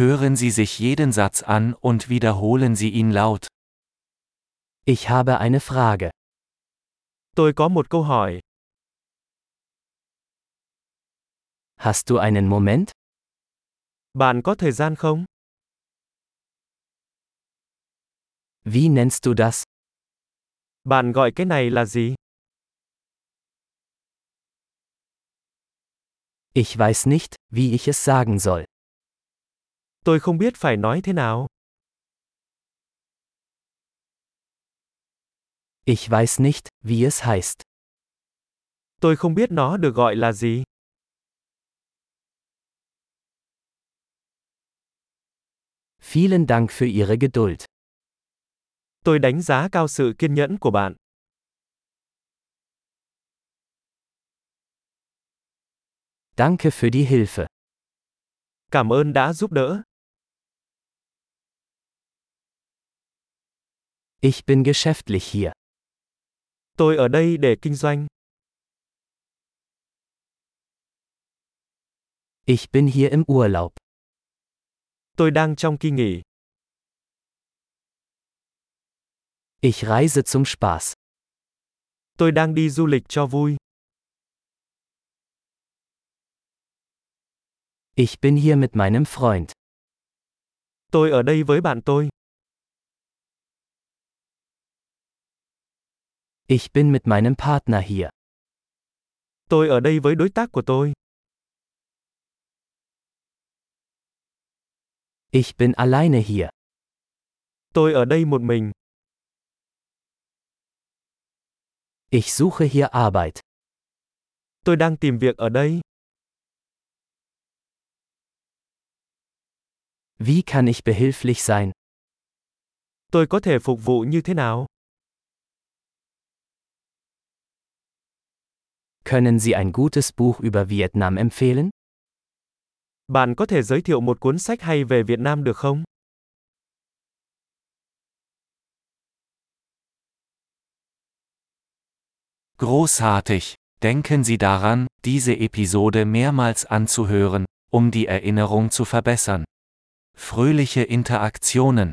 Hören Sie sich jeden Satz an und wiederholen Sie ihn laut. Ich habe eine Frage. Tôi có một câu hỏi. Hast du einen Moment? Bạn có thời gian không? Wie nennst du das? Bạn gọi cái này là gì? Ich weiß nicht, wie ich es sagen soll. Tôi không biết phải nói thế nào. Ich weiß nicht, wie es heißt. Tôi không biết nó được gọi là gì. Vielen Dank für Ihre Geduld. Tôi đánh giá cao sự kiên nhẫn của bạn. Danke für die Hilfe. Cảm ơn đã giúp đỡ. Ich bin geschäftlich hier. Tôi ở đây để kinh doanh. Ich bin hier im Urlaub. Tôi đang trong kỳ nghỉ. Ich reise zum Spaß. Tôi đang đi du lịch cho vui. Ich bin hier mit meinem Freund. Tôi ở đây với bạn tôi. Ich bin mit meinem Partner hier. Tôi ở đây với đối tác của tôi. Ich bin alleine hier. Tôi ở đây một mình. Ich suche hier Arbeit. Tôi đang tìm việc ở đây. Wie kann ich behilflich sein? Tôi có thể phục vụ như thế nào? Können Sie ein gutes Buch über Vietnam empfehlen? Bạn có thể giới thiệu một cuốn sách hay về Việt Nam được không? Großartig! Denken Sie daran, diese Episode mehrmals anzuhören, um die Erinnerung zu verbessern. Fröhliche Interaktionen!